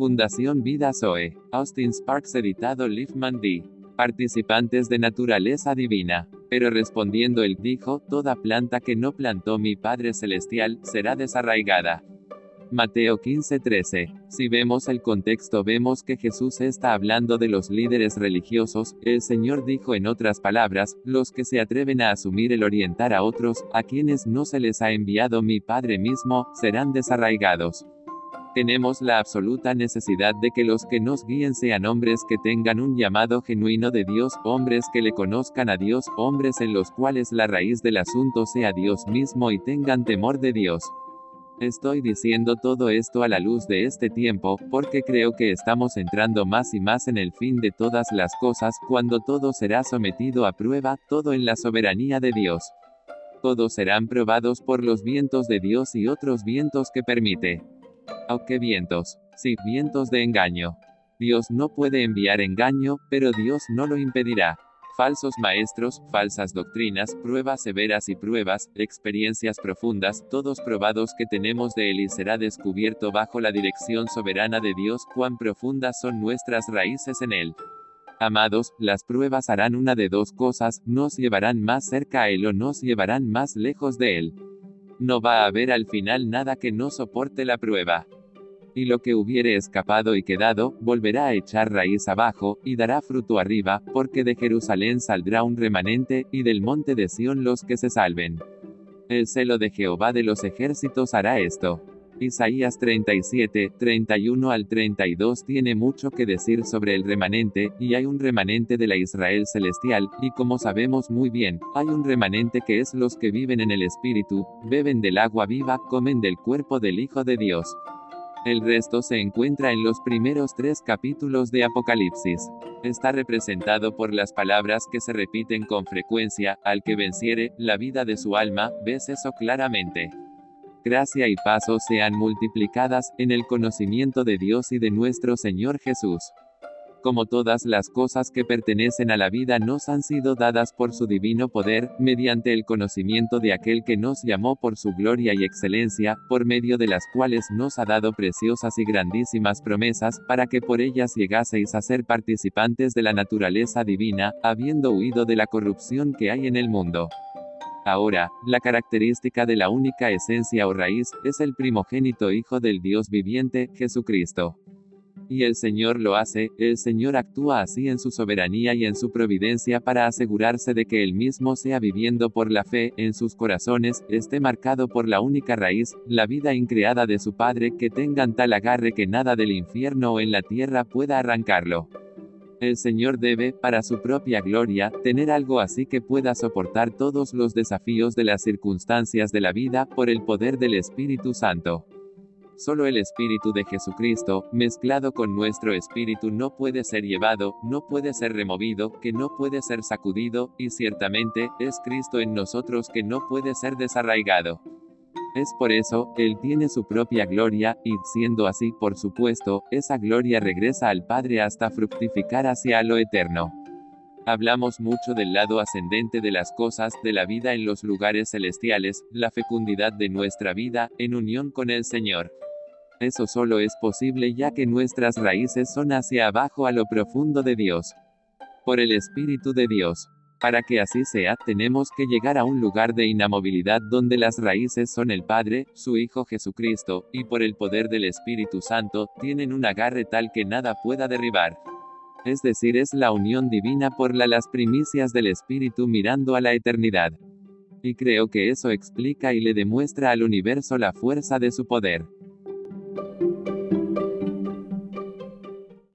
Fundación Vida Zoe. Austin Sparks editado Liefman D. Participantes de naturaleza divina. Pero respondiendo él dijo, Toda planta que no plantó mi Padre Celestial, será desarraigada. Mateo 15:13. Si vemos el contexto vemos que Jesús está hablando de los líderes religiosos, el Señor dijo en otras palabras, los que se atreven a asumir el orientar a otros, a quienes no se les ha enviado mi Padre mismo, serán desarraigados. Tenemos la absoluta necesidad de que los que nos guíen sean hombres que tengan un llamado genuino de Dios, hombres que le conozcan a Dios, hombres en los cuales la raíz del asunto sea Dios mismo y tengan temor de Dios. Estoy diciendo todo esto a la luz de este tiempo, porque creo que estamos entrando más y más en el fin de todas las cosas, cuando todo será sometido a prueba, todo en la soberanía de Dios. Todos serán probados por los vientos de Dios y otros vientos que permite. ¿O qué vientos? Sí, vientos de engaño. Dios no puede enviar engaño, pero Dios no lo impedirá falsos maestros, falsas doctrinas, pruebas severas y pruebas, experiencias profundas, todos probados que tenemos de él y será descubierto bajo la dirección soberana de Dios cuán profundas son nuestras raíces en él. Amados, las pruebas harán una de dos cosas, nos llevarán más cerca a Él o nos llevarán más lejos de Él. No va a haber al final nada que no soporte la prueba y lo que hubiere escapado y quedado, volverá a echar raíz abajo, y dará fruto arriba, porque de Jerusalén saldrá un remanente, y del monte de Sión los que se salven. El celo de Jehová de los ejércitos hará esto. Isaías 37, 31 al 32 tiene mucho que decir sobre el remanente, y hay un remanente de la Israel celestial, y como sabemos muy bien, hay un remanente que es los que viven en el Espíritu, beben del agua viva, comen del cuerpo del Hijo de Dios. El resto se encuentra en los primeros tres capítulos de Apocalipsis. Está representado por las palabras que se repiten con frecuencia, al que venciere, la vida de su alma, ves eso claramente. Gracia y paso sean multiplicadas, en el conocimiento de Dios y de nuestro Señor Jesús como todas las cosas que pertenecen a la vida nos han sido dadas por su divino poder, mediante el conocimiento de aquel que nos llamó por su gloria y excelencia, por medio de las cuales nos ha dado preciosas y grandísimas promesas, para que por ellas llegaseis a ser participantes de la naturaleza divina, habiendo huido de la corrupción que hay en el mundo. Ahora, la característica de la única esencia o raíz, es el primogénito Hijo del Dios viviente, Jesucristo. Y el Señor lo hace, el Señor actúa así en su soberanía y en su providencia para asegurarse de que él mismo sea viviendo por la fe, en sus corazones, esté marcado por la única raíz, la vida increada de su Padre, que tengan tal agarre que nada del infierno o en la tierra pueda arrancarlo. El Señor debe, para su propia gloria, tener algo así que pueda soportar todos los desafíos de las circunstancias de la vida, por el poder del Espíritu Santo. Solo el Espíritu de Jesucristo, mezclado con nuestro espíritu, no puede ser llevado, no puede ser removido, que no puede ser sacudido, y ciertamente, es Cristo en nosotros que no puede ser desarraigado. Es por eso, Él tiene su propia gloria, y, siendo así, por supuesto, esa gloria regresa al Padre hasta fructificar hacia lo eterno. Hablamos mucho del lado ascendente de las cosas, de la vida en los lugares celestiales, la fecundidad de nuestra vida, en unión con el Señor. Eso solo es posible ya que nuestras raíces son hacia abajo a lo profundo de Dios. Por el Espíritu de Dios. Para que así sea, tenemos que llegar a un lugar de inamovilidad donde las raíces son el Padre, su Hijo Jesucristo, y por el poder del Espíritu Santo, tienen un agarre tal que nada pueda derribar. Es decir, es la unión divina por la las primicias del Espíritu mirando a la eternidad. Y creo que eso explica y le demuestra al universo la fuerza de su poder.